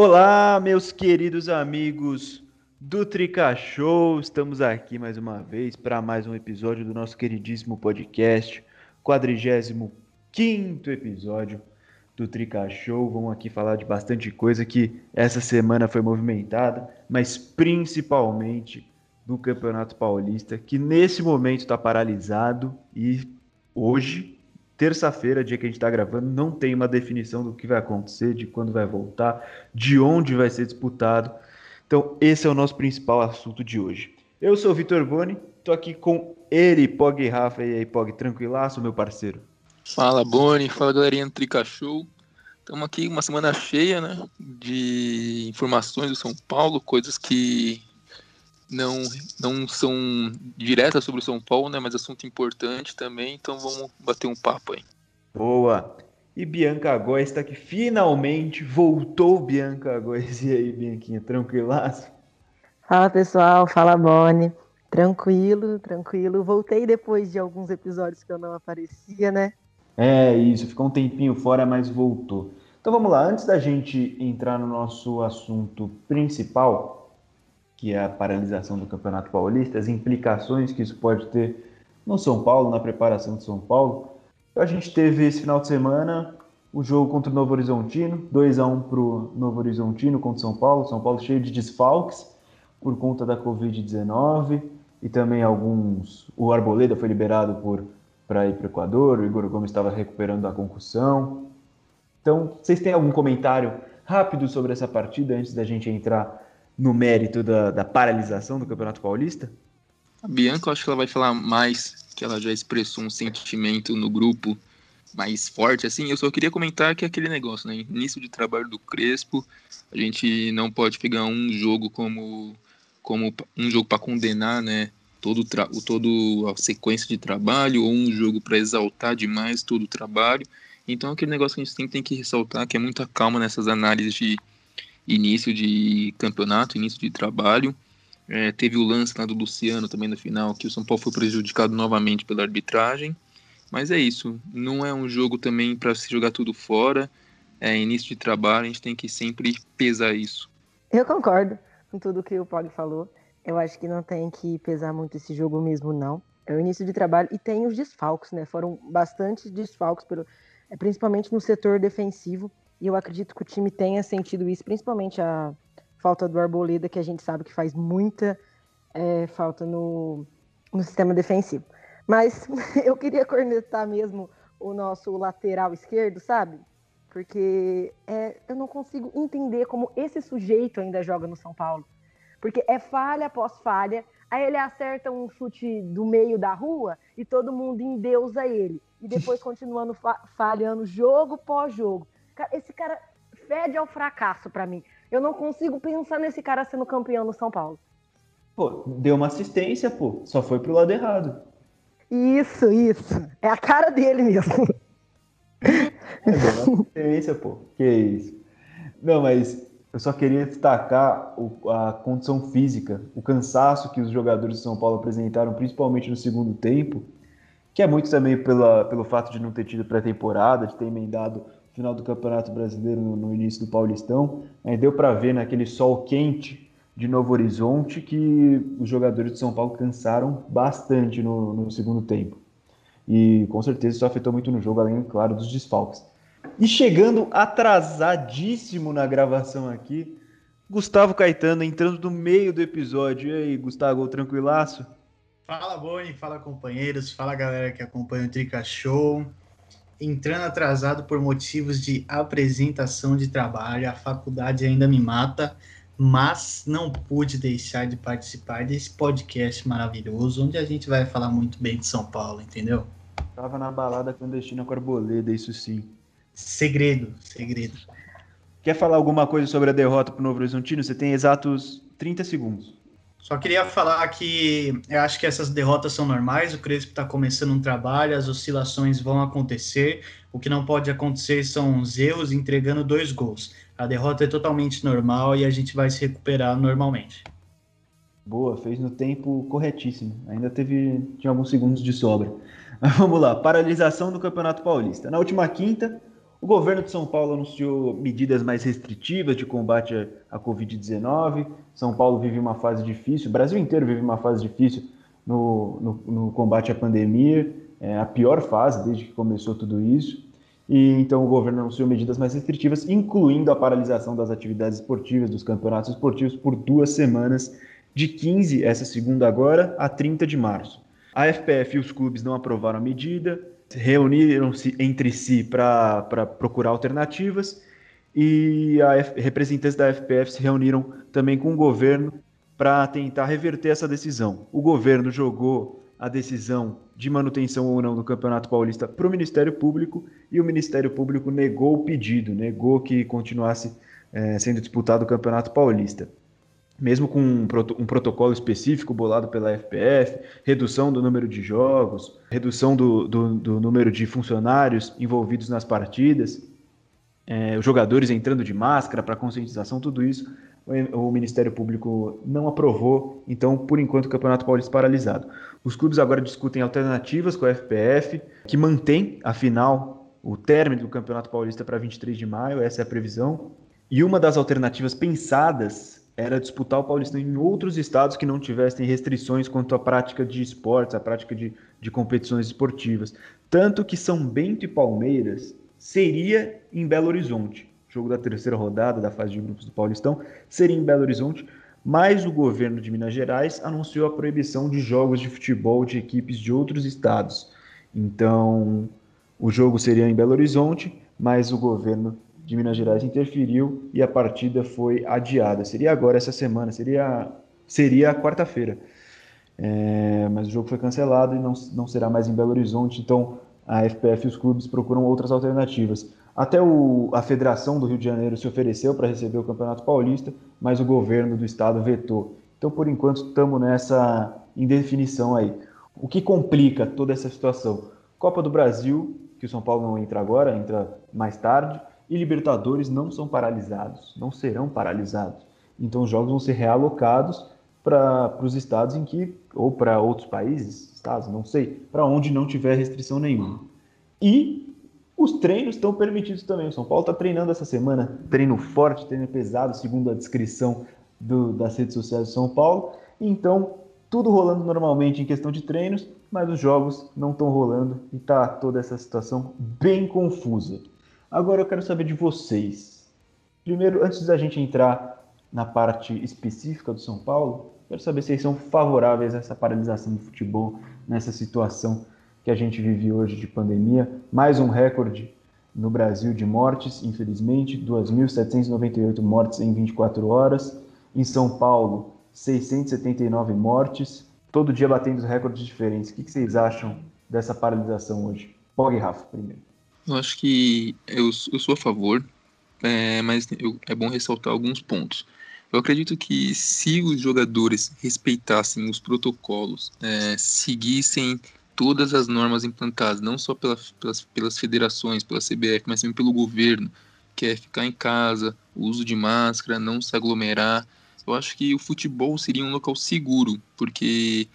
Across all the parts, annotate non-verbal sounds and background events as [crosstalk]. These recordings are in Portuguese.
Olá, meus queridos amigos do Trica Show. Estamos aqui mais uma vez para mais um episódio do nosso queridíssimo podcast, 45 episódio do Trica Show. Vamos aqui falar de bastante coisa que essa semana foi movimentada, mas principalmente do Campeonato Paulista, que nesse momento está paralisado e hoje terça-feira, dia que a gente está gravando, não tem uma definição do que vai acontecer, de quando vai voltar, de onde vai ser disputado. Então, esse é o nosso principal assunto de hoje. Eu sou o Vitor Boni, estou aqui com ele, Pog Rafa, e aí, Pog, tranquilaço, meu parceiro? Fala, Boni, fala galerinha do Trica Show. Estamos aqui uma semana cheia, né, de informações do São Paulo, coisas que não, não são diretas sobre o São Paulo, né? Mas assunto importante também, então vamos bater um papo aí. Boa! E Bianca Góes está aqui, finalmente voltou Bianca Góes. E aí, Bianquinha, tranquilaço? Fala pessoal, fala Boni. Tranquilo, tranquilo. Voltei depois de alguns episódios que eu não aparecia, né? É isso, ficou um tempinho fora, mas voltou. Então vamos lá, antes da gente entrar no nosso assunto principal, que é a paralisação do Campeonato Paulista, as implicações que isso pode ter no São Paulo, na preparação de São Paulo. Então, a gente teve esse final de semana o jogo contra o Novo Horizontino, 2 a 1 para o Novo Horizontino contra o São Paulo. São Paulo cheio de desfalques por conta da Covid-19 e também alguns. O Arboleda foi liberado por para ir para o Equador, o Igor Gomes estava recuperando a concussão. Então, vocês têm algum comentário rápido sobre essa partida antes da gente entrar no mérito da, da paralisação do Campeonato Paulista? A Bianca, acho que ela vai falar mais, que ela já expressou um sentimento no grupo mais forte, assim. Eu só queria comentar que é aquele negócio, né? Início de trabalho do Crespo, a gente não pode pegar um jogo como, como um jogo para condenar, né? Todo, o todo a sequência de trabalho, ou um jogo para exaltar demais todo o trabalho. Então, aquele negócio que a gente sempre tem que ressaltar, que é muita calma nessas análises de início de campeonato, início de trabalho. É, teve o lance lá do Luciano também no final, que o São Paulo foi prejudicado novamente pela arbitragem. Mas é isso, não é um jogo também para se jogar tudo fora. É início de trabalho, a gente tem que sempre pesar isso. Eu concordo com tudo que o Pog falou. Eu acho que não tem que pesar muito esse jogo mesmo, não. É o início de trabalho e tem os desfalques, né? Foram bastante desfalques, pelo, é, principalmente no setor defensivo. E eu acredito que o time tenha sentido isso, principalmente a falta do Arboleda, que a gente sabe que faz muita é, falta no, no sistema defensivo. Mas [laughs] eu queria cornetar mesmo o nosso lateral esquerdo, sabe? Porque é, eu não consigo entender como esse sujeito ainda joga no São Paulo. Porque é falha após falha, aí ele acerta um chute do meio da rua e todo mundo endeusa ele. E depois [laughs] continuando fa falhando jogo pós jogo. Esse cara fede ao fracasso para mim. Eu não consigo pensar nesse cara sendo campeão no São Paulo. Pô, deu uma assistência, pô. Só foi pro lado errado. Isso, isso. É a cara dele mesmo. É, deu uma assistência, pô. Que isso. Não, mas eu só queria destacar a condição física, o cansaço que os jogadores de São Paulo apresentaram, principalmente no segundo tempo, que é muito também pela, pelo fato de não ter tido pré-temporada, de ter emendado final do Campeonato Brasileiro no, no início do Paulistão, aí deu para ver naquele sol quente de Novo Horizonte que os jogadores de São Paulo cansaram bastante no, no segundo tempo. E com certeza isso afetou muito no jogo, além, claro, dos desfalques. E chegando atrasadíssimo na gravação aqui, Gustavo Caetano entrando no meio do episódio. E aí, Gustavo, tranquilaço? Fala, Boni, fala, companheiros, fala, galera que acompanha o Trica Show entrando atrasado por motivos de apresentação de trabalho. A faculdade ainda me mata, mas não pude deixar de participar desse podcast maravilhoso, onde a gente vai falar muito bem de São Paulo, entendeu? Tava na balada clandestina com Arboleda, isso sim. Segredo, segredo. Quer falar alguma coisa sobre a derrota para o Novo Horizontino? Você tem exatos 30 segundos. Só queria falar que eu acho que essas derrotas são normais, o Crespo está começando um trabalho, as oscilações vão acontecer, o que não pode acontecer são os erros entregando dois gols. A derrota é totalmente normal e a gente vai se recuperar normalmente. Boa, fez no tempo corretíssimo. Ainda teve tinha alguns segundos de sobra. [laughs] Mas vamos lá, paralisação do Campeonato Paulista. Na última quinta, o governo de São Paulo anunciou medidas mais restritivas de combate à Covid-19. São Paulo vive uma fase difícil, o Brasil inteiro vive uma fase difícil no, no, no combate à pandemia, é a pior fase desde que começou tudo isso. E então o governo anunciou medidas mais restritivas, incluindo a paralisação das atividades esportivas, dos campeonatos esportivos, por duas semanas, de 15, essa segunda agora, a 30 de março. A FPF e os clubes não aprovaram a medida, reuniram-se entre si para procurar alternativas e F, representantes da FPF se reuniram também com o governo para tentar reverter essa decisão. O governo jogou a decisão de manutenção ou não do Campeonato Paulista para o Ministério Público e o Ministério Público negou o pedido, negou que continuasse é, sendo disputado o Campeonato Paulista mesmo com um, um, protocolo específico bolado pela FPF, redução do número de jogos, redução do, do, do número de funcionários envolvidos nas partidas, é, os jogadores entrando de máscara para conscientização, tudo isso o, o Ministério Público não aprovou, então, por enquanto, o Campeonato Paulista paralisado. Os clubes agora discutem alternativas com a FPF, que mantém, afinal, o término do Campeonato Paulista para 23 de maio, essa é a previsão. E uma das alternativas pensadas era disputar o Paulistão em outros estados que não tivessem restrições quanto à prática de esportes, à prática de, de competições esportivas. Tanto que São Bento e Palmeiras seria em Belo Horizonte. Jogo da terceira rodada da fase de grupos do Paulistão seria em Belo Horizonte, mas o governo de Minas Gerais anunciou a proibição de jogos de futebol de equipes de outros estados. Então, o jogo seria em Belo Horizonte, mas o governo de Minas Gerais interferiu e a partida foi adiada. Seria agora, essa semana, seria, seria quarta-feira. É, mas o jogo foi cancelado e não, não será mais em Belo Horizonte, então a FPF e os clubes procuram outras alternativas. Até o, a Federação do Rio de Janeiro se ofereceu para receber o Campeonato Paulista, mas o governo do estado vetou. Então, por enquanto, estamos nessa indefinição aí. O que complica toda essa situação? Copa do Brasil, que o São Paulo não entra agora, entra mais tarde e Libertadores não são paralisados, não serão paralisados. Então os jogos vão ser realocados para os estados em que, ou para outros países, estados, não sei, para onde não tiver restrição nenhuma. E os treinos estão permitidos também. O São Paulo está treinando essa semana, treino forte, treino pesado, segundo a descrição do, das redes sociais de São Paulo. Então, tudo rolando normalmente em questão de treinos, mas os jogos não estão rolando e está toda essa situação bem confusa. Agora eu quero saber de vocês. Primeiro, antes da gente entrar na parte específica do São Paulo, quero saber se vocês são favoráveis a essa paralisação do futebol nessa situação que a gente vive hoje de pandemia. Mais um recorde no Brasil de mortes, infelizmente, 2.798 mortes em 24 horas. Em São Paulo, 679 mortes, todo dia batendo recordes diferentes. O que vocês acham dessa paralisação hoje? Pog Rafa, primeiro. Eu acho que eu, eu sou a favor, é, mas eu, é bom ressaltar alguns pontos. Eu acredito que se os jogadores respeitassem os protocolos, é, seguissem todas as normas implantadas, não só pela, pelas, pelas federações, pela CBF, mas também pelo governo, que é ficar em casa, uso de máscara, não se aglomerar, eu acho que o futebol seria um local seguro, porque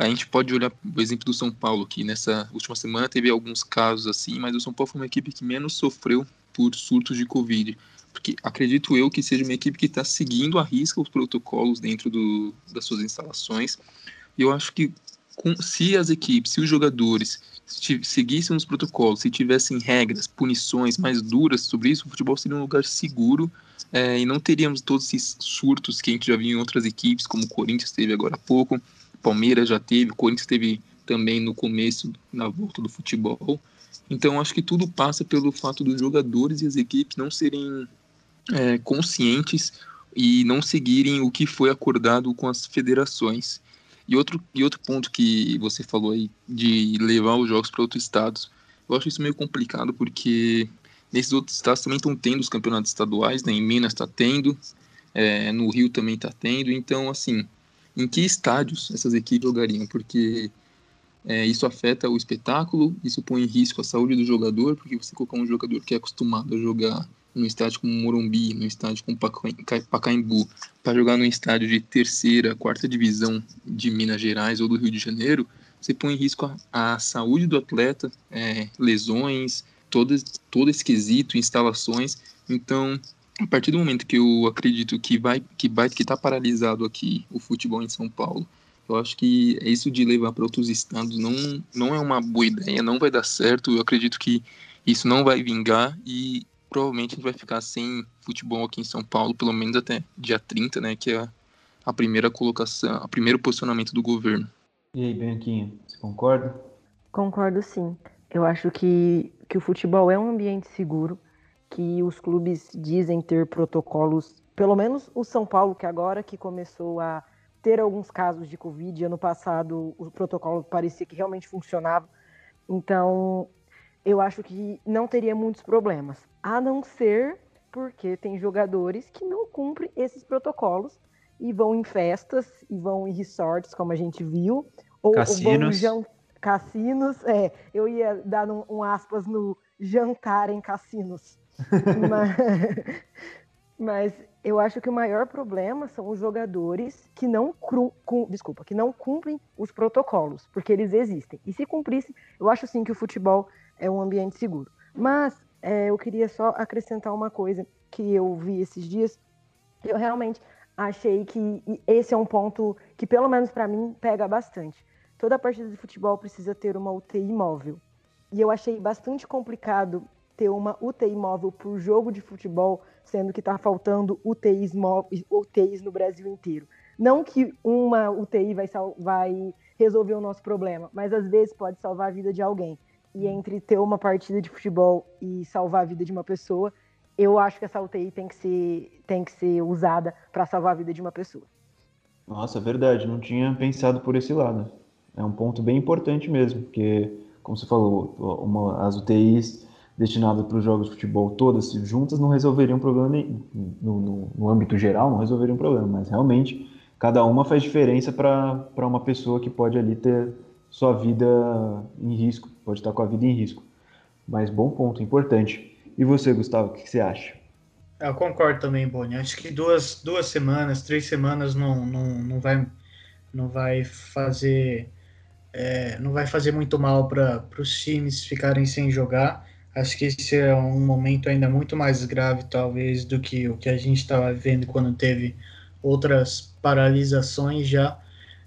a gente pode olhar o exemplo do São Paulo, que nessa última semana teve alguns casos assim, mas o São Paulo foi uma equipe que menos sofreu por surtos de Covid. Porque acredito eu que seja uma equipe que está seguindo à risca os protocolos dentro do, das suas instalações. E eu acho que com, se as equipes, se os jogadores seguissem os protocolos, se tivessem regras, punições mais duras sobre isso, o futebol seria um lugar seguro é, e não teríamos todos esses surtos que a gente já viu em outras equipes, como o Corinthians teve agora há pouco, Palmeiras já teve, Corinthians teve também no começo, na volta do futebol. Então, acho que tudo passa pelo fato dos jogadores e as equipes não serem é, conscientes e não seguirem o que foi acordado com as federações. E outro, e outro ponto que você falou aí de levar os jogos para outros estados, eu acho isso meio complicado porque nesses outros estados também estão tendo os campeonatos estaduais, né? em Minas está tendo, é, no Rio também está tendo, então assim em que estádios essas equipes jogariam, porque é, isso afeta o espetáculo, isso põe em risco a saúde do jogador, porque você colocar um jogador que é acostumado a jogar num estádio como Morumbi, num estádio como Pacaembu, para jogar num estádio de terceira, quarta divisão de Minas Gerais ou do Rio de Janeiro, você põe em risco a, a saúde do atleta, é, lesões, todo, todo esquisito, instalações. Então, a partir do momento que eu acredito que vai que vai que está paralisado aqui o futebol em São Paulo, eu acho que é isso de levar para outros estados não não é uma boa ideia, não vai dar certo. Eu acredito que isso não vai vingar e provavelmente a gente vai ficar sem futebol aqui em São Paulo, pelo menos até dia 30, né, que é a primeira colocação, o primeiro posicionamento do governo. E aí, Bianquinha, você concorda? Concordo sim. Eu acho que, que o futebol é um ambiente seguro, que os clubes dizem ter protocolos, pelo menos o São Paulo, que agora que começou a ter alguns casos de Covid, ano passado o protocolo parecia que realmente funcionava. Então, eu acho que não teria muitos problemas, a não ser porque tem jogadores que não cumprem esses protocolos e vão em festas e vão em resorts, como a gente viu, ou, cassinos. ou vão cassinos. É, eu ia dar um, um aspas no jantar em cassinos. Mas, [laughs] mas, eu acho que o maior problema são os jogadores que não cru, desculpa, que não cumprem os protocolos, porque eles existem. E se cumprissem, eu acho sim que o futebol é um ambiente seguro. Mas é, eu queria só acrescentar uma coisa que eu vi esses dias. Eu realmente achei que esse é um ponto que, pelo menos para mim, pega bastante. Toda partida de futebol precisa ter uma UTI móvel. E eu achei bastante complicado ter uma UTI móvel por jogo de futebol, sendo que está faltando UTIs, UTIs no Brasil inteiro. Não que uma UTI vai, vai resolver o nosso problema, mas às vezes pode salvar a vida de alguém. E entre ter uma partida de futebol e salvar a vida de uma pessoa, eu acho que essa UTI tem que ser, tem que ser usada para salvar a vida de uma pessoa. Nossa, é verdade, não tinha pensado por esse lado. É um ponto bem importante mesmo, porque, como você falou, uma, as UTIs destinadas para os jogos de futebol todas juntas não resolveriam problema nem, no, no, no âmbito geral, não resolveriam problema, mas realmente cada uma faz diferença para uma pessoa que pode ali ter sua vida em risco, pode estar com a vida em risco. Mas bom ponto, importante. E você, Gustavo, o que você acha? Eu concordo também, Boni. Acho que duas, duas semanas, três semanas não, não, não, vai, não vai fazer é, não vai fazer muito mal para os times ficarem sem jogar. Acho que esse é um momento ainda muito mais grave, talvez, do que o que a gente estava vendo quando teve outras paralisações já.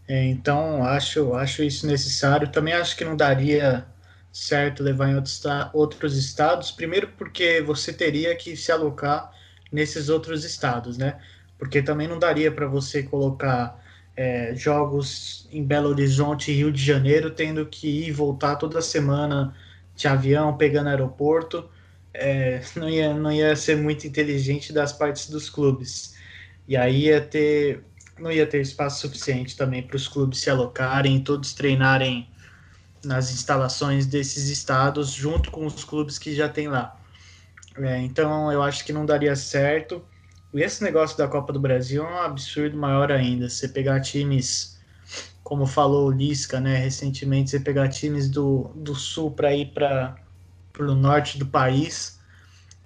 É, então, acho, acho isso necessário. Também acho que não daria certo levar em outros, outros estados, primeiro porque você teria que se alocar nesses outros estados, né? Porque também não daria para você colocar é, jogos em Belo Horizonte e Rio de Janeiro, tendo que ir e voltar toda semana de avião, pegando aeroporto, é, não, ia, não ia ser muito inteligente das partes dos clubes. E aí ia ter, não ia ter espaço suficiente também para os clubes se alocarem, todos treinarem nas instalações desses estados, junto com os clubes que já tem lá. É, então eu acho que não daria certo. E esse negócio da Copa do Brasil é um absurdo maior ainda. Você pegar times, como falou o Lisca, né, recentemente, você pegar times do, do sul para ir para o norte do país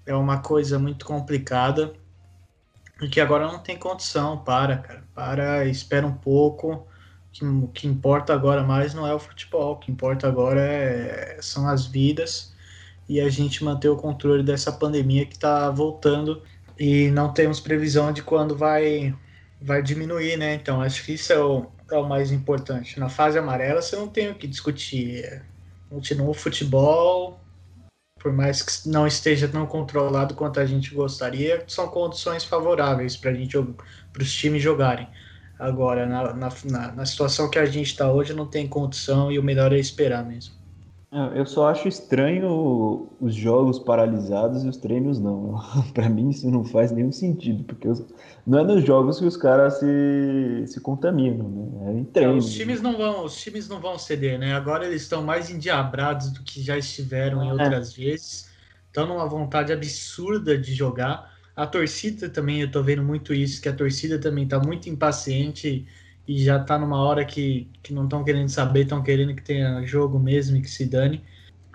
é uma coisa muito complicada. E que agora não tem condição. Para, cara. Para, espera um pouco. Que, o que importa agora mais não é o futebol. O que importa agora é, são as vidas e a gente manter o controle dessa pandemia que está voltando e não temos previsão de quando vai, vai diminuir, né? Então acho que isso é o, é o mais importante. Na fase amarela você não tem o que discutir. Continua o futebol, por mais que não esteja tão controlado quanto a gente gostaria, são condições favoráveis para os times jogarem. Agora, na, na, na situação que a gente está hoje, não tem condição e o melhor é esperar mesmo. Eu só acho estranho os jogos paralisados e os treinos não. [laughs] para mim isso não faz nenhum sentido, porque os... não é nos jogos que os caras se, se contaminam, né? É em treino. É, os times não vão, os times não vão ceder, né? Agora eles estão mais endiabrados do que já estiveram em é. outras é. vezes. Estão numa vontade absurda de jogar. A torcida também, eu tô vendo muito isso, que a torcida também tá muito impaciente e já tá numa hora que, que não estão querendo saber, estão querendo que tenha jogo mesmo e que se dane.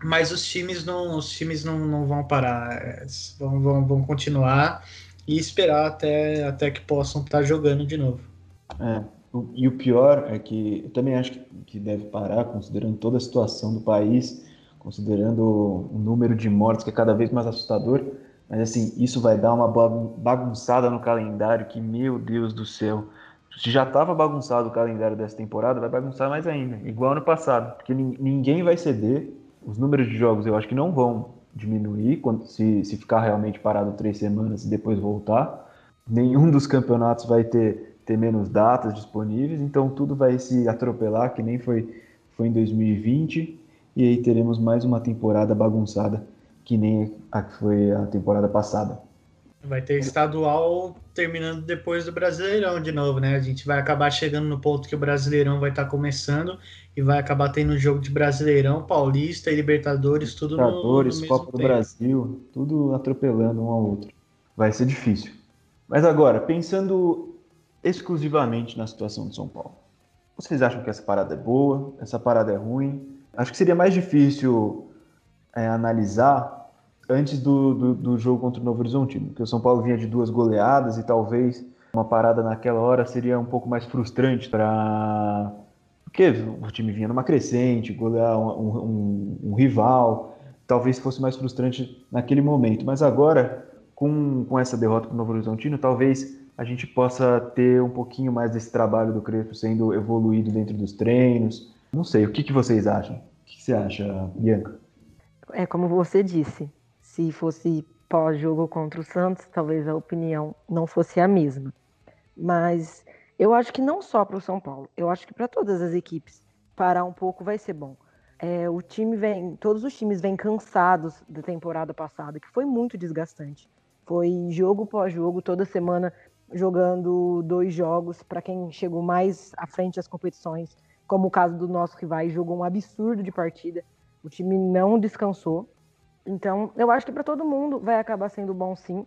Mas os times não, os times não, não vão parar, é, vão, vão, vão continuar e esperar até, até que possam estar tá jogando de novo. É, e o pior é que eu também acho que deve parar, considerando toda a situação do país, considerando o número de mortes que é cada vez mais assustador. Mas assim, isso vai dar uma bagunçada no calendário que, meu Deus do céu. Se já estava bagunçado o calendário dessa temporada, vai bagunçar mais ainda, igual ano passado, porque ninguém vai ceder. Os números de jogos eu acho que não vão diminuir quando se, se ficar realmente parado três semanas e depois voltar. Nenhum dos campeonatos vai ter, ter menos datas disponíveis, então tudo vai se atropelar, que nem foi, foi em 2020, e aí teremos mais uma temporada bagunçada, que nem a que foi a temporada passada. Vai ter estadual terminando depois do Brasileirão de novo, né? A gente vai acabar chegando no ponto que o Brasileirão vai estar tá começando e vai acabar tendo jogo de Brasileirão, Paulista e Libertadores, tudo Libertadores, no, no Copa do tempo. Brasil, tudo atropelando um ao outro. Vai ser difícil. Mas agora, pensando exclusivamente na situação de São Paulo, vocês acham que essa parada é boa? Essa parada é ruim? Acho que seria mais difícil é, analisar antes do, do, do, jogo contra o Novo Horizontino, porque o São Paulo vinha de duas goleadas e talvez uma parada naquela hora seria um pouco mais frustrante para porque o time vinha numa crescente, golear um, um, um, rival, talvez fosse mais frustrante naquele momento. Mas agora, com, com essa derrota para o Novo Horizontino, talvez a gente possa ter um pouquinho mais desse trabalho do Crespo sendo evoluído dentro dos treinos. Não sei, o que, que vocês acham? O que, que você acha, Bianca? É como você disse, se fosse pós-jogo contra o Santos, talvez a opinião não fosse a mesma. Mas eu acho que não só para o São Paulo, eu acho que para todas as equipes parar um pouco vai ser bom. É, o time vem, todos os times vêm cansados da temporada passada, que foi muito desgastante. Foi jogo pós jogo, toda semana jogando dois jogos para quem chegou mais à frente das competições, como o caso do nosso rival, jogou um absurdo de partida. O time não descansou. Então, eu acho que para todo mundo vai acabar sendo bom sim.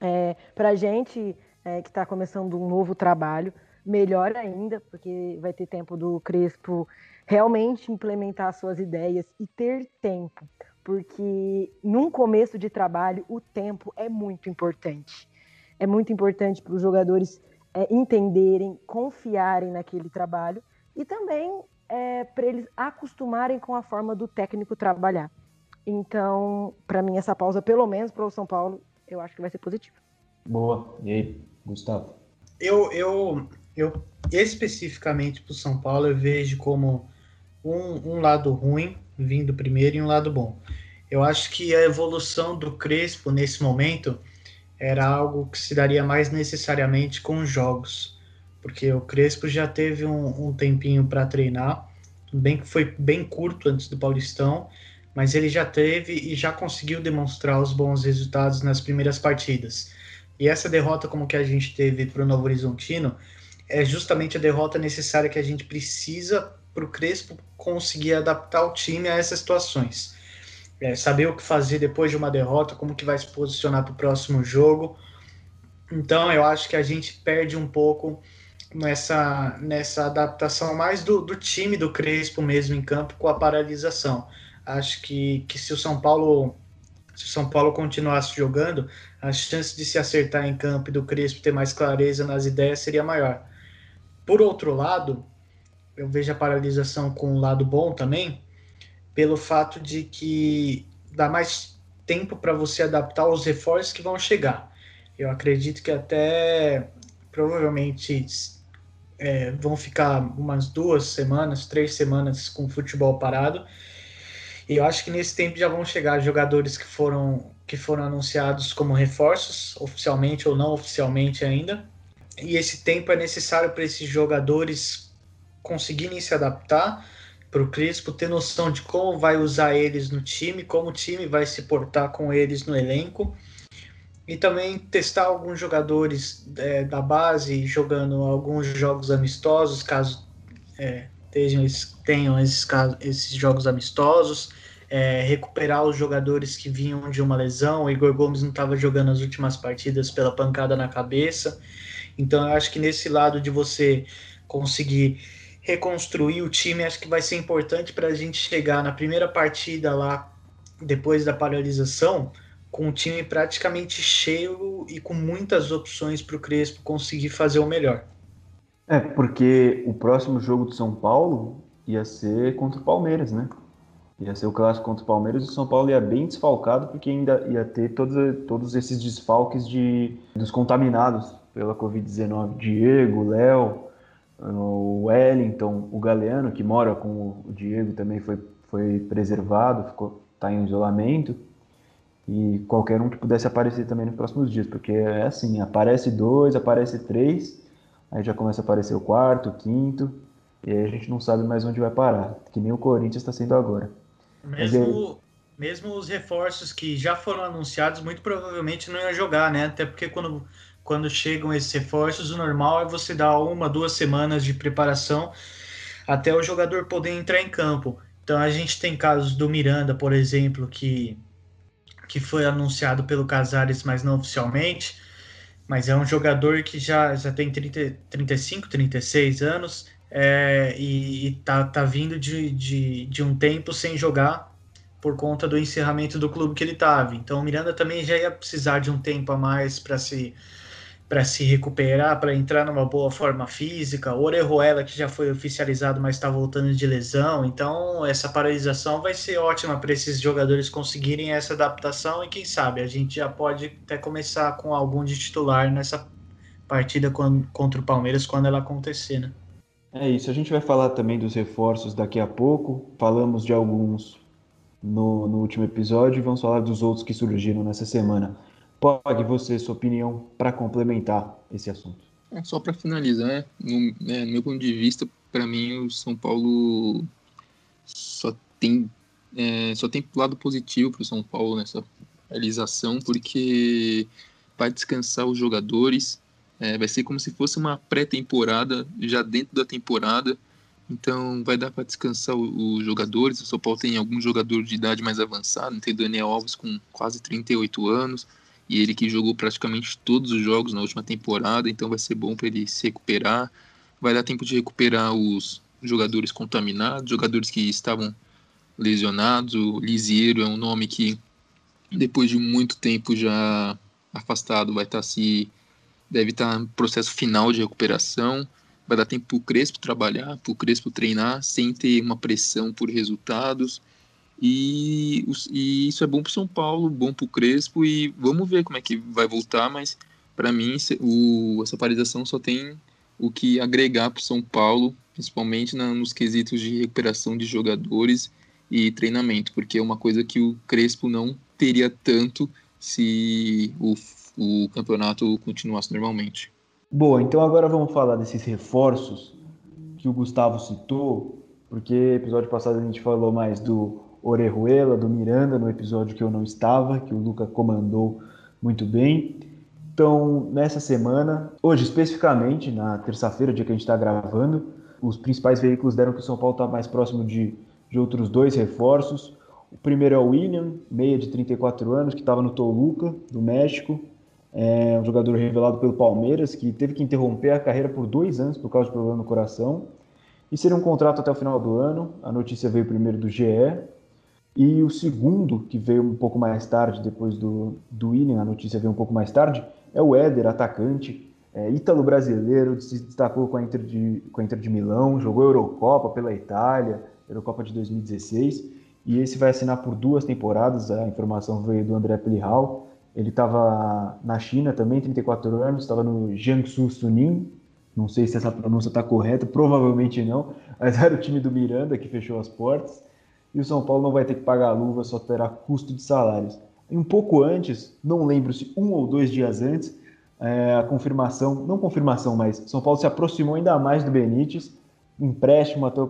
É, para a gente é, que está começando um novo trabalho, melhor ainda, porque vai ter tempo do Crespo realmente implementar suas ideias e ter tempo, porque num começo de trabalho o tempo é muito importante. É muito importante para os jogadores é, entenderem, confiarem naquele trabalho e também é, para eles acostumarem com a forma do técnico trabalhar. Então, para mim, essa pausa, pelo menos para o São Paulo, eu acho que vai ser positiva. Boa. E aí, Gustavo? Eu, eu, eu especificamente para o São Paulo, eu vejo como um, um lado ruim vindo primeiro e um lado bom. Eu acho que a evolução do Crespo nesse momento era algo que se daria mais necessariamente com os jogos, porque o Crespo já teve um, um tempinho para treinar, bem que foi bem curto antes do Paulistão, mas ele já teve e já conseguiu demonstrar os bons resultados nas primeiras partidas. E essa derrota, como que a gente teve para o Novo Horizontino, é justamente a derrota necessária que a gente precisa para o Crespo conseguir adaptar o time a essas situações. É, saber o que fazer depois de uma derrota, como que vai se posicionar para o próximo jogo. Então, eu acho que a gente perde um pouco nessa, nessa adaptação mais do, do time do Crespo mesmo em campo com a paralisação. Acho que, que se o São Paulo se o São Paulo continuasse jogando, a chance de se acertar em campo e do Crespo ter mais clareza nas ideias seria maior. Por outro lado, eu vejo a paralisação com um lado bom também, pelo fato de que dá mais tempo para você adaptar os reforços que vão chegar. Eu acredito que até provavelmente é, vão ficar umas duas semanas, três semanas com o futebol parado e eu acho que nesse tempo já vão chegar jogadores que foram, que foram anunciados como reforços, oficialmente ou não oficialmente ainda. E esse tempo é necessário para esses jogadores conseguirem se adaptar, para o Crispo ter noção de como vai usar eles no time, como o time vai se portar com eles no elenco. E também testar alguns jogadores é, da base jogando alguns jogos amistosos, caso é, tenham, tenham esses, esses jogos amistosos, é, recuperar os jogadores que vinham de uma lesão. O Igor Gomes não estava jogando as últimas partidas pela pancada na cabeça. Então, eu acho que nesse lado de você conseguir reconstruir o time, acho que vai ser importante para a gente chegar na primeira partida lá, depois da paralisação, com o time praticamente cheio e com muitas opções para o Crespo conseguir fazer o melhor. É, porque o próximo jogo do São Paulo ia ser contra o Palmeiras, né? Ia ser o clássico contra o Palmeiras e o São Paulo ia bem desfalcado, porque ainda ia ter todos, todos esses desfalques de, dos contaminados pela Covid-19. Diego, Léo, o Wellington, o Galeano, que mora com o Diego, também foi, foi preservado, ficou está em isolamento. E qualquer um que pudesse aparecer também nos próximos dias, porque é assim, aparece dois, aparece três, aí já começa a aparecer o quarto, o quinto, e aí a gente não sabe mais onde vai parar, que nem o Corinthians está sendo agora. Mesmo, mesmo os reforços que já foram anunciados, muito provavelmente não iam jogar, né? Até porque quando, quando chegam esses reforços, o normal é você dar uma, duas semanas de preparação até o jogador poder entrar em campo. Então a gente tem casos do Miranda, por exemplo, que, que foi anunciado pelo Casares, mas não oficialmente. Mas é um jogador que já, já tem 30, 35, 36 anos é, e, e tá, tá vindo de, de, de um tempo sem jogar por conta do encerramento do clube que ele estava. Então o Miranda também já ia precisar de um tempo a mais para se para se recuperar, para entrar numa boa forma física. Orejuela, que já foi oficializado, mas está voltando de lesão. Então, essa paralisação vai ser ótima para esses jogadores conseguirem essa adaptação. E quem sabe a gente já pode até começar com algum de titular nessa partida contra o Palmeiras quando ela acontecer, né? É isso, a gente vai falar também dos reforços daqui a pouco. Falamos de alguns no, no último episódio e vamos falar dos outros que surgiram nessa semana. Pode você, sua opinião, para complementar esse assunto. É, só para finalizar, no, né, no, meu ponto de vista, para mim o São Paulo só tem é, só tem lado positivo para o São Paulo nessa realização, porque vai descansar os jogadores, é, vai ser como se fosse uma pré-temporada já dentro da temporada. Então vai dar para descansar os jogadores. O São Paulo tem algum jogador de idade mais avançada, tem Daniel Alves com quase 38 anos e ele que jogou praticamente todos os jogos na última temporada, então vai ser bom para ele se recuperar. Vai dar tempo de recuperar os jogadores contaminados, jogadores que estavam lesionados. O Lisieiro é um nome que, depois de muito tempo já afastado, vai estar tá se. deve estar tá no processo final de recuperação. Vai dar tempo para o Crespo trabalhar, para o Crespo treinar, sem ter uma pressão por resultados e, e isso é bom para São Paulo, bom para o Crespo e vamos ver como é que vai voltar, mas para mim o, essa paralisação só tem o que agregar para São Paulo, principalmente na, nos quesitos de recuperação de jogadores e treinamento, porque é uma coisa que o Crespo não teria tanto se o, o campeonato continuasse normalmente. Boa, então agora vamos falar desses reforços que o Gustavo citou, porque episódio passado a gente falou mais do Orejuela, do Miranda, no episódio que eu não estava, que o Luca comandou muito bem. Então, nessa semana, hoje especificamente, na terça-feira, dia que a gente está gravando, os principais veículos deram que o São Paulo está mais próximo de, de outros dois reforços. O primeiro é o William, meia de 34 anos, que estava no Toluca, do México. É um jogador revelado pelo Palmeiras, que teve que interromper a carreira por dois anos por causa de problema no coração. E seria um contrato até o final do ano. A notícia veio primeiro do GE. E o segundo, que veio um pouco mais tarde, depois do, do William, a notícia veio um pouco mais tarde, é o Éder, atacante, é, ítalo-brasileiro, se destacou com a, Inter de, com a Inter de Milão, jogou Eurocopa pela Itália, Eurocopa de 2016, e esse vai assinar por duas temporadas, a informação veio do André Plihal, ele estava na China também, 34 anos, estava no Jiangsu Suning, não sei se essa pronúncia está correta, provavelmente não, mas [laughs] era o time do Miranda que fechou as portas, e o São Paulo não vai ter que pagar a luva, só terá custo de salários. E um pouco antes, não lembro se um ou dois dias antes, é, a confirmação, não confirmação, mas São Paulo se aproximou ainda mais do Benítez, empréstimo até,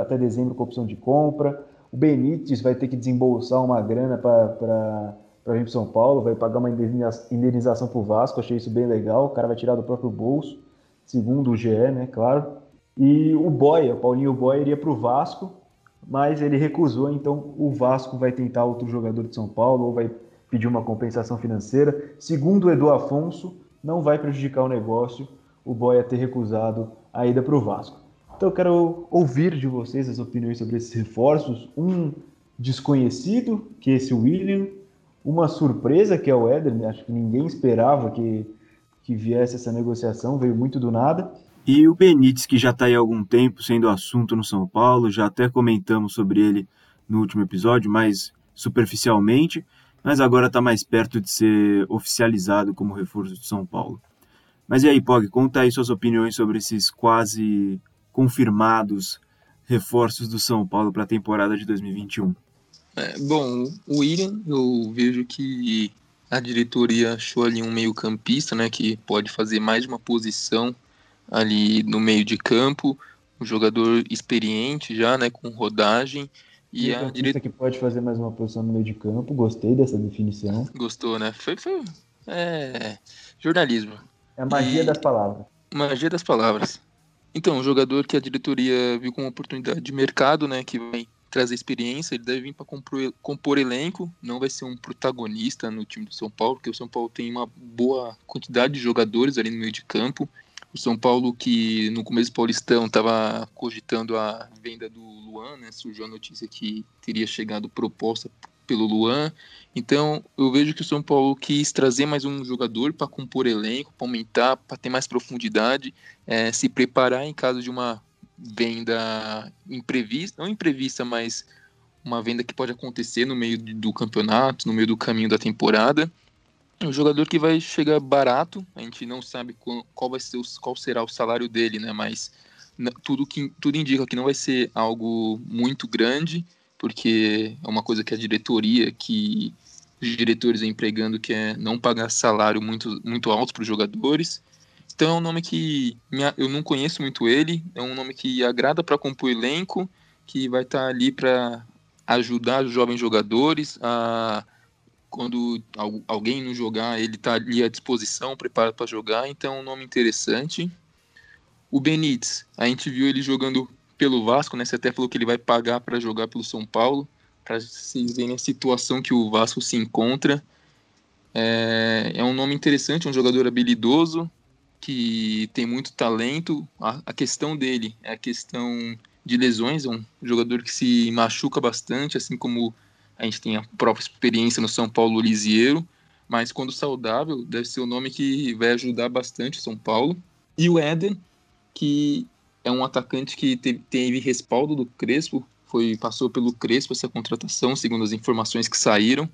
até dezembro com opção de compra. O Benítez vai ter que desembolsar uma grana para vir para São Paulo, vai pagar uma indenização para o Vasco, achei isso bem legal. O cara vai tirar do próprio bolso, segundo o GE, né, claro. E o Boia, o Paulinho Boia, iria para o Vasco, mas ele recusou, então o Vasco vai tentar outro jogador de São Paulo ou vai pedir uma compensação financeira. Segundo o Edu Afonso, não vai prejudicar o negócio o Boia ter recusado a ida para o Vasco. Então eu quero ouvir de vocês as opiniões sobre esses reforços. Um desconhecido, que é esse William, uma surpresa, que é o Éder, acho que ninguém esperava que, que viesse essa negociação, veio muito do nada. E o Benítez, que já está aí há algum tempo sendo assunto no São Paulo, já até comentamos sobre ele no último episódio, mais superficialmente, mas agora está mais perto de ser oficializado como reforço de São Paulo. Mas e aí, Pog, conta aí suas opiniões sobre esses quase confirmados reforços do São Paulo para a temporada de 2021. É, bom, o William, eu vejo que a diretoria achou ali um meio campista, né, que pode fazer mais de uma posição ali no meio de campo, um jogador experiente já, né, com rodagem, e a direita que pode fazer mais uma posição no meio de campo, gostei dessa definição. Gostou, né? Foi, foi é, jornalismo. É a magia e... das palavras. Magia das palavras. Então, um jogador que a diretoria viu como oportunidade de mercado, né, que vai trazer experiência, ele deve vir para compor, compor, elenco, não vai ser um protagonista no time do São Paulo, porque o São Paulo tem uma boa quantidade de jogadores ali no meio de campo. O São Paulo, que no começo Paulistão estava cogitando a venda do Luan, né, surgiu a notícia que teria chegado proposta pelo Luan. Então, eu vejo que o São Paulo quis trazer mais um jogador para compor elenco, para aumentar, para ter mais profundidade, é, se preparar em caso de uma venda imprevista, não imprevista, mas uma venda que pode acontecer no meio do campeonato, no meio do caminho da temporada. Um jogador que vai chegar barato, a gente não sabe qual, qual vai ser o, qual será o salário dele, né? Mas tudo que tudo indica que não vai ser algo muito grande porque é uma coisa que a diretoria, que os diretores empregando, que é não pagar salário muito, muito alto para os jogadores. Então é um nome que eu não conheço muito ele, é um nome que agrada para compor elenco, que vai estar tá ali para ajudar os jovens jogadores a quando alguém não jogar, ele está ali à disposição, preparado para jogar, então é um nome interessante. O Benítez, a gente viu ele jogando pelo Vasco, né? Você até falou que ele vai pagar para jogar pelo São Paulo, para vocês verem a situação que o Vasco se encontra. É, é um nome interessante, um jogador habilidoso, que tem muito talento. A, a, questão dele é a questão de lesões, é um jogador que se machuca bastante, assim como a gente tem a própria experiência no São Paulo Lisieiro, mas quando saudável, deve ser um nome que vai ajudar bastante o São Paulo. E o Éden, que é um atacante que teve, respaldo do Crespo, foi passou pelo Crespo essa contratação, segundo as informações que saíram.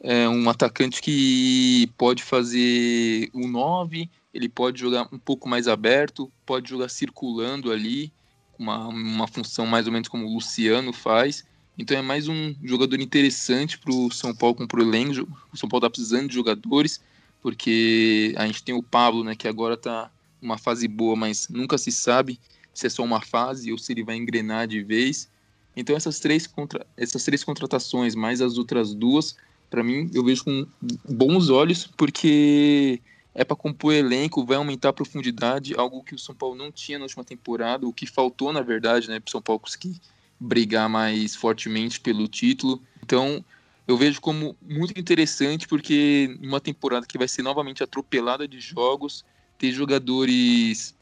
É um atacante que pode fazer um 9, ele pode jogar um pouco mais aberto, pode jogar circulando ali, uma, uma função mais ou menos como o Luciano faz. Então é mais um jogador interessante para o São Paulo com o elenco. O São Paulo está precisando de jogadores, porque a gente tem o Pablo, né, que agora está uma fase boa, mas nunca se sabe se é só uma fase ou se ele vai engrenar de vez. Então essas três, contra... essas três contratações, mais as outras duas, para mim eu vejo com bons olhos, porque é para compor elenco, vai aumentar a profundidade, algo que o São Paulo não tinha na última temporada, o que faltou na verdade, né, para o São Paulo conseguir brigar mais fortemente pelo título. Então eu vejo como muito interessante, porque uma temporada que vai ser novamente atropelada de jogos, ter jogadores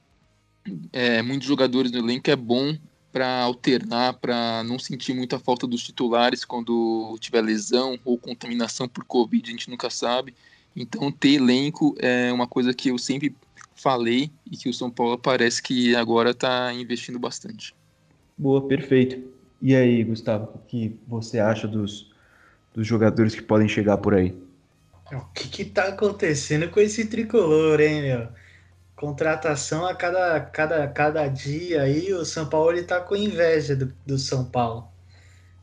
é, muitos jogadores no elenco é bom para alternar, para não sentir muita falta dos titulares quando tiver lesão ou contaminação por Covid, a gente nunca sabe. Então, ter elenco é uma coisa que eu sempre falei e que o São Paulo parece que agora está investindo bastante. Boa, perfeito. E aí, Gustavo, o que você acha dos, dos jogadores que podem chegar por aí? O que está acontecendo com esse tricolor, hein, meu? contratação a cada, cada, cada dia aí, o São Paulo ele tá com inveja do, do São Paulo.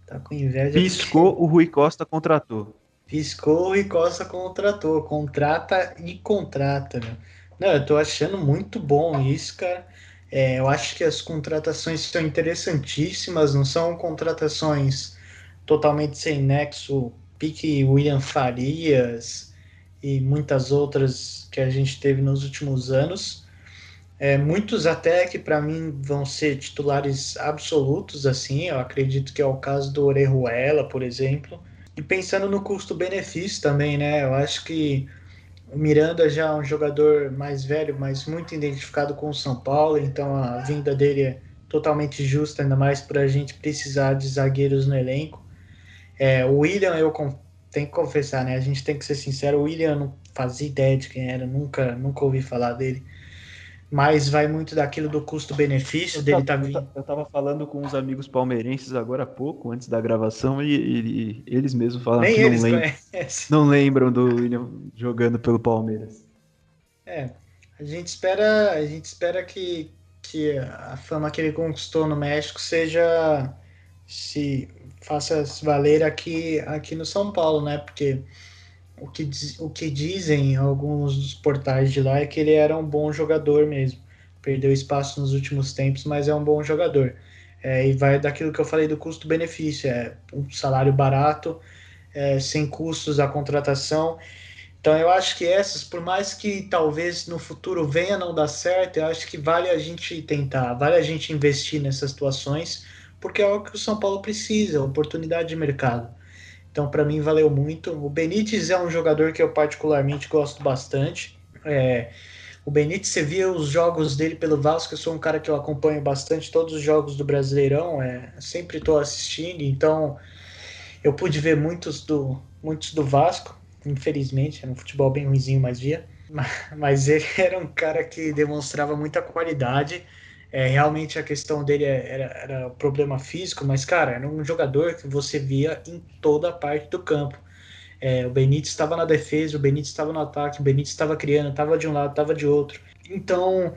Tá com inveja. Piscou, do... o Rui Costa contratou. Piscou, o Rui Costa contratou. Contrata e contrata, meu. Não, eu tô achando muito bom isso, cara. É, eu acho que as contratações são interessantíssimas, não são contratações totalmente sem nexo, pique William Farias, e muitas outras que a gente teve nos últimos anos. É, muitos até que para mim vão ser titulares absolutos, assim, eu acredito que é o caso do Orejuela, por exemplo. E pensando no custo-benefício também, né? Eu acho que o Miranda já é um jogador mais velho, mas muito identificado com o São Paulo, então a vinda dele é totalmente justa, ainda mais para a gente precisar de zagueiros no elenco. É, o William, eu tem que confessar, né? A gente tem que ser sincero, o William não fazia ideia de quem era, nunca, nunca ouvi falar dele. Mas vai muito daquilo do custo-benefício dele tá vindo. Eu tava falando com uns amigos palmeirenses agora há pouco, antes da gravação, e, e, e eles mesmos falaram Nem que não, lembram, não lembram do William jogando pelo Palmeiras. É, a gente espera, a gente espera que, que a fama que ele conquistou no México seja se faça se valer aqui aqui no São Paulo, né? Porque o que, o que dizem alguns dos portais de lá é que ele era um bom jogador mesmo. Perdeu espaço nos últimos tempos, mas é um bom jogador. É, e vai daquilo que eu falei do custo-benefício: é um salário barato, é, sem custos a contratação. Então eu acho que essas, por mais que talvez no futuro venha não dar certo, eu acho que vale a gente tentar, vale a gente investir nessas situações, porque é o que o São Paulo precisa, oportunidade de mercado. Então, para mim, valeu muito. O Benítez é um jogador que eu particularmente gosto bastante. É, o Benítez, você via os jogos dele pelo Vasco, eu sou um cara que eu acompanho bastante todos os jogos do Brasileirão, é, sempre estou assistindo, então eu pude ver muitos do, muitos do Vasco, infelizmente, era um futebol bem ruizinho, mas via. [laughs] Mas ele era um cara que demonstrava muita qualidade é, realmente a questão dele é, era, era problema físico, mas, cara, era um jogador que você via em toda a parte do campo. É, o Benítez estava na defesa, o Benítez estava no ataque, o Benítez estava criando, estava de um lado, estava de outro. Então,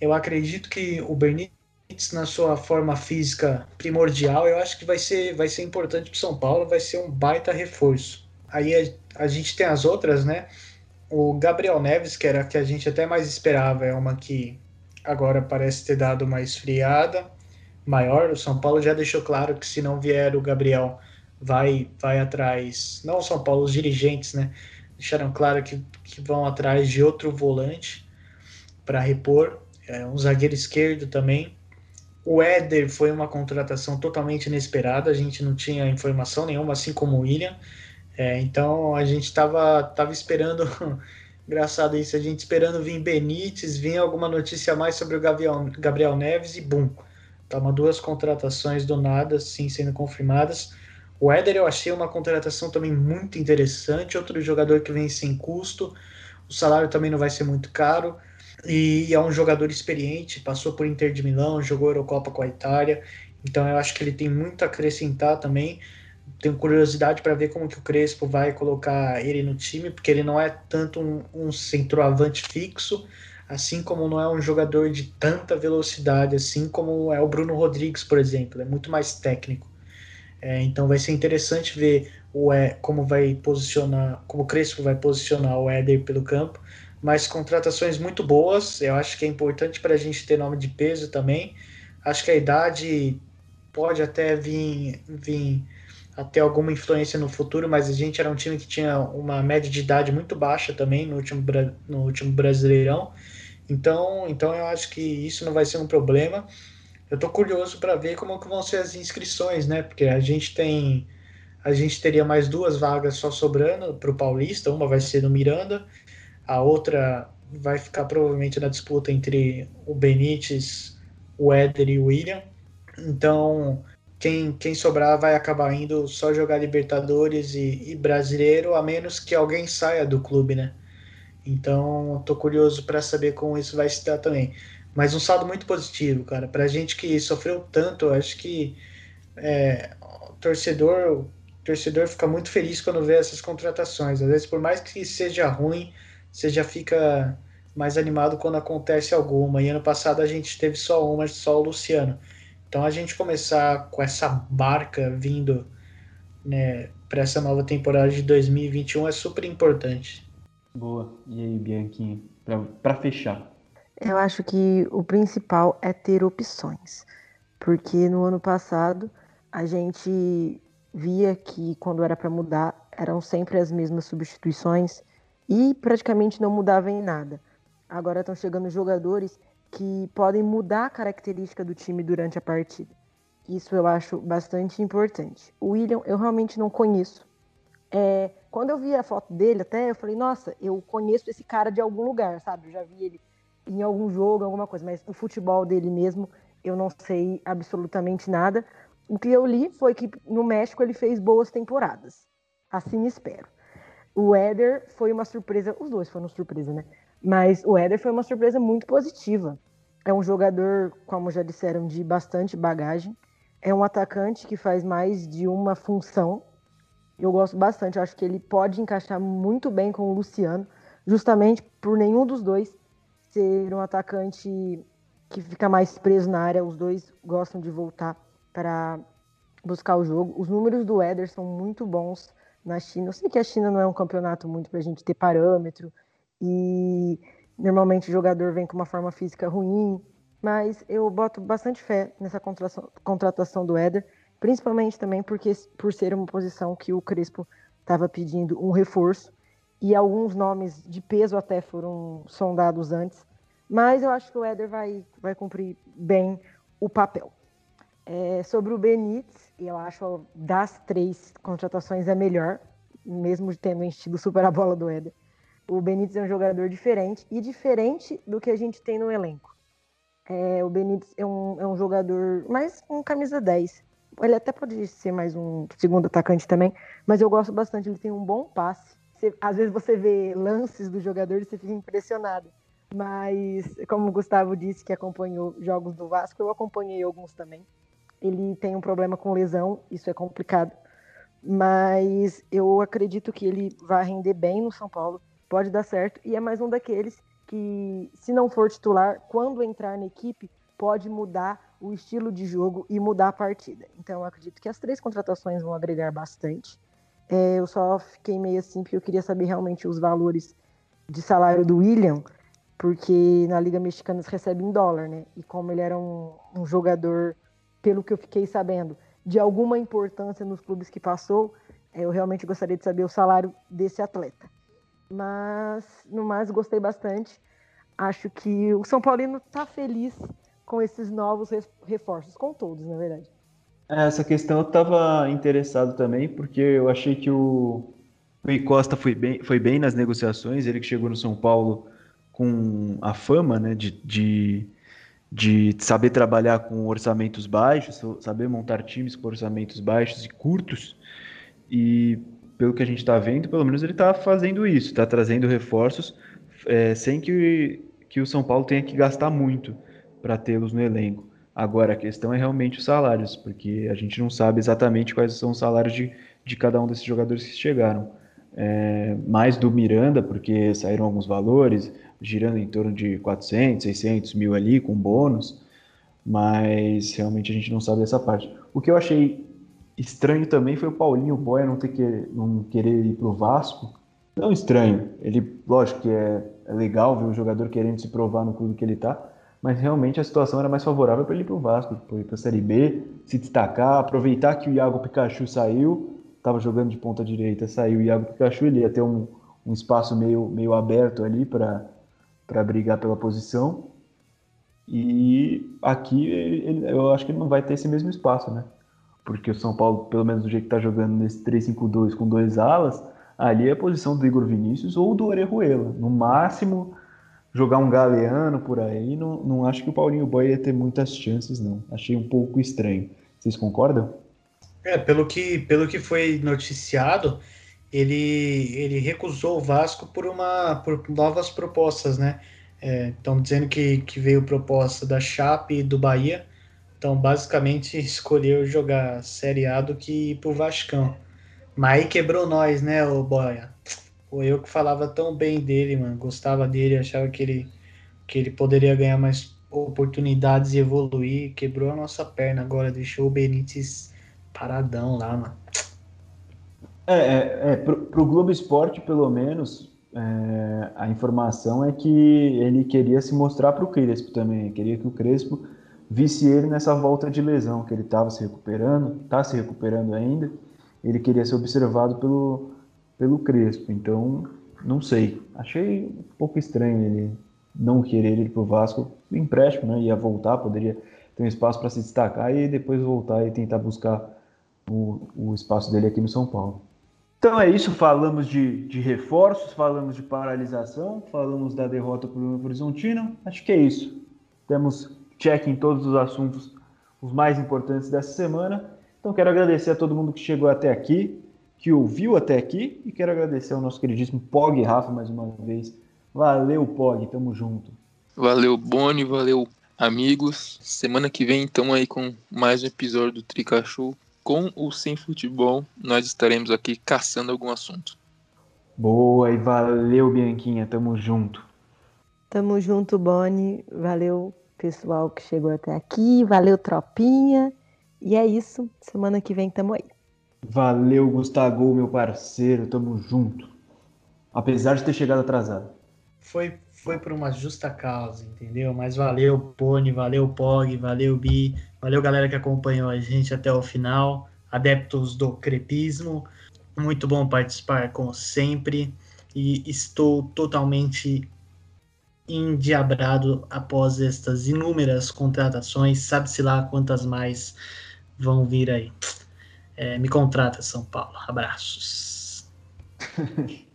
eu acredito que o Benítez, na sua forma física primordial, eu acho que vai ser, vai ser importante para São Paulo, vai ser um baita reforço. Aí a, a gente tem as outras, né? O Gabriel Neves, que era a que a gente até mais esperava, é uma que agora parece ter dado uma esfriada maior. O São Paulo já deixou claro que se não vier o Gabriel, vai vai atrás. Não o São Paulo, os dirigentes, né? Deixaram claro que, que vão atrás de outro volante para repor. É, um zagueiro esquerdo também. O Éder foi uma contratação totalmente inesperada, a gente não tinha informação nenhuma, assim como o William. É, então a gente estava tava esperando [laughs] Engraçado isso, a gente esperando vir Benítez, vir alguma notícia mais sobre o Gabriel, Gabriel Neves e bum. Toma duas contratações do nada, sim, sendo confirmadas. O Éder eu achei uma contratação também muito interessante, outro jogador que vem sem custo, o salário também não vai ser muito caro, e é um jogador experiente, passou por Inter de Milão, jogou Eurocopa com a Itália, então eu acho que ele tem muito a acrescentar também tenho curiosidade para ver como que o Crespo vai colocar ele no time, porque ele não é tanto um, um centroavante fixo, assim como não é um jogador de tanta velocidade, assim como é o Bruno Rodrigues, por exemplo, é muito mais técnico. É, então vai ser interessante ver o e, como vai posicionar, como o Crespo vai posicionar o Éder pelo campo, mas contratações muito boas, eu acho que é importante para a gente ter nome de peso também. Acho que a idade pode até vir, vir a ter alguma influência no futuro, mas a gente era um time que tinha uma média de idade muito baixa também no último, no último Brasileirão. Então, então eu acho que isso não vai ser um problema. Eu estou curioso para ver como que vão ser as inscrições, né? Porque a gente tem a gente teria mais duas vagas só sobrando para o Paulista, uma vai ser no Miranda, a outra vai ficar provavelmente na disputa entre o Benítez, o Éder e o William. Então, quem, quem sobrar vai acabar indo só jogar Libertadores e, e Brasileiro, a menos que alguém saia do clube, né? Então, tô curioso para saber como isso vai se dar também. Mas um saldo muito positivo, cara. Pra gente que sofreu tanto, acho que é, o torcedor, o torcedor fica muito feliz quando vê essas contratações. Às vezes, por mais que seja ruim, você já fica mais animado quando acontece alguma. E ano passado a gente teve só uma, só o Luciano. Então a gente começar com essa barca vindo né, para essa nova temporada de 2021 é super importante. Boa. E aí, Bianquinho, para fechar? Eu acho que o principal é ter opções, porque no ano passado a gente via que quando era para mudar eram sempre as mesmas substituições e praticamente não mudava em nada. Agora estão chegando jogadores que podem mudar a característica do time durante a partida. Isso eu acho bastante importante. O William eu realmente não conheço. É, quando eu vi a foto dele até, eu falei, nossa, eu conheço esse cara de algum lugar, sabe? Eu já vi ele em algum jogo, alguma coisa, mas o futebol dele mesmo eu não sei absolutamente nada. O que eu li foi que no México ele fez boas temporadas. Assim espero. O Éder foi uma surpresa, os dois foram surpresa, né? Mas o Éder foi uma surpresa muito positiva. É um jogador, como já disseram, de bastante bagagem. É um atacante que faz mais de uma função. Eu gosto bastante, eu acho que ele pode encaixar muito bem com o Luciano, justamente por nenhum dos dois ser um atacante que fica mais preso na área. Os dois gostam de voltar para buscar o jogo. Os números do Éder são muito bons na China. Eu sei que a China não é um campeonato muito para a gente ter parâmetro e normalmente o jogador vem com uma forma física ruim, mas eu boto bastante fé nessa contratação do Éder, principalmente também porque por ser uma posição que o Crespo estava pedindo um reforço e alguns nomes de peso até foram sondados antes, mas eu acho que o Éder vai, vai cumprir bem o papel. É, sobre o Benítez, eu acho das três contratações é melhor, mesmo tendo enchido super a bola do Éder. O Benítez é um jogador diferente e diferente do que a gente tem no elenco. É, o Benítez é um, é um jogador mais um camisa 10. Ele até pode ser mais um segundo atacante também, mas eu gosto bastante. Ele tem um bom passe. Você, às vezes você vê lances do jogador e você fica impressionado. Mas, como o Gustavo disse que acompanhou jogos do Vasco, eu acompanhei alguns também. Ele tem um problema com lesão, isso é complicado. Mas eu acredito que ele vai render bem no São Paulo, pode dar certo. E é mais um daqueles que, se não for titular, quando entrar na equipe, pode mudar o estilo de jogo e mudar a partida. Então, eu acredito que as três contratações vão agregar bastante. É, eu só fiquei meio assim porque eu queria saber realmente os valores de salário do William, porque na Liga Mexicana eles recebem em dólar, né? E como ele era um, um jogador, pelo que eu fiquei sabendo, de alguma importância nos clubes que passou, é, eu realmente gostaria de saber o salário desse atleta. Mas, no mais, gostei bastante. Acho que o São Paulino está feliz com esses novos reforços, com todos, na verdade. Essa questão eu estava interessado também, porque eu achei que o Rui Costa foi bem, foi bem nas negociações, ele que chegou no São Paulo com a fama né, de, de, de saber trabalhar com orçamentos baixos, saber montar times com orçamentos baixos e curtos. E pelo que a gente está vendo, pelo menos ele está fazendo isso, está trazendo reforços é, sem que, que o São Paulo tenha que gastar muito para tê-los no elenco. Agora, a questão é realmente os salários, porque a gente não sabe exatamente quais são os salários de, de cada um desses jogadores que chegaram. É, mais do Miranda, porque saíram alguns valores, girando em torno de 400, 600 mil ali, com bônus, mas realmente a gente não sabe dessa parte. O que eu achei estranho também foi o Paulinho Boia não, ter que, não querer ir pro Vasco. Não estranho, ele, lógico que é, é legal ver o jogador querendo se provar no clube que ele tá, mas realmente a situação era mais favorável para ele ir pro Vasco, para ir para a Série B, se destacar, aproveitar que o Iago Pikachu saiu, estava jogando de ponta direita, saiu o Iago Pikachu, ele ia ter um, um espaço meio, meio aberto ali para para brigar pela posição. E aqui ele, eu acho que ele não vai ter esse mesmo espaço, né? Porque o São Paulo, pelo menos do jeito que está jogando nesse 3-5-2 com dois alas, ali é a posição do Igor Vinícius ou do Orejuela. No máximo, jogar um Galeano por aí, não, não acho que o Paulinho Boy ia ter muitas chances, não. Achei um pouco estranho. Vocês concordam? É, pelo que, pelo que foi noticiado, ele, ele recusou o Vasco por, uma, por novas propostas, né? Estão é, dizendo que, que veio proposta da Chape e do Bahia. Então, basicamente, [laughs] escolheu jogar Série A do que ir pro Vascão. Mas aí quebrou nós, né, o Boia? Pô, eu que falava tão bem dele, mano. Gostava dele, achava que ele, que ele poderia ganhar mais oportunidades e evoluir. Quebrou a nossa perna agora, deixou o Benítez paradão lá, mano. É, é, é pro, pro Globo Esporte, pelo menos, é, a informação é que ele queria se mostrar para o Crespo também, queria que o Crespo visse ele nessa volta de lesão, que ele estava se recuperando, está se recuperando ainda, ele queria ser observado pelo, pelo Crespo, então não sei, achei um pouco estranho ele não querer ir para o Vasco, o empréstimo, né, ia voltar, poderia ter um espaço para se destacar e depois voltar e tentar buscar o, o espaço dele aqui no São Paulo. Então é isso, falamos de, de reforços, falamos de paralisação, falamos da derrota para o Horizontino. Acho que é isso. Temos check em todos os assuntos, os mais importantes dessa semana. Então quero agradecer a todo mundo que chegou até aqui, que ouviu até aqui, e quero agradecer ao nosso queridíssimo Pog Rafa mais uma vez Valeu, Pog, tamo junto. Valeu, Boni, valeu, amigos. Semana que vem estamos aí com mais um episódio do Trica Show. Com ou sem futebol, nós estaremos aqui caçando algum assunto. Boa e valeu, Bianquinha, tamo junto. Tamo junto, Boni. Valeu, pessoal que chegou até aqui. Valeu, tropinha. E é isso. Semana que vem tamo aí. Valeu, Gustavo, meu parceiro, tamo junto. Apesar de ter chegado atrasado. Foi, foi por uma justa causa, entendeu? Mas valeu, Pony, valeu, Pog, valeu, Bi, valeu, galera que acompanhou a gente até o final. Adeptos do crepismo, muito bom participar, como sempre. E estou totalmente endiabrado após estas inúmeras contratações. Sabe-se lá quantas mais vão vir aí. É, me contrata, São Paulo. Abraços. [laughs]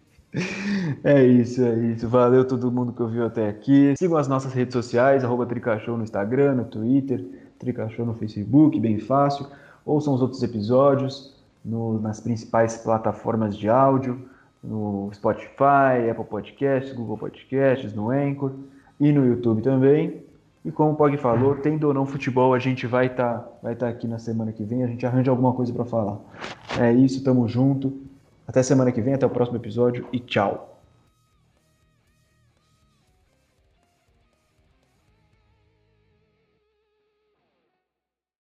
É isso, é isso. Valeu todo mundo que ouviu até aqui. Sigam as nossas redes sociais, arroba Tricachou no Instagram, no Twitter, Tricachou no Facebook, bem fácil. Ouçam os outros episódios no, nas principais plataformas de áudio, no Spotify, Apple Podcasts, Google Podcasts, no Anchor e no YouTube também. E como o Pog falou, tendo ou não futebol, a gente vai estar tá, vai tá aqui na semana que vem, a gente arranja alguma coisa para falar. É isso, tamo junto. Até semana que vem, até o próximo episódio e tchau.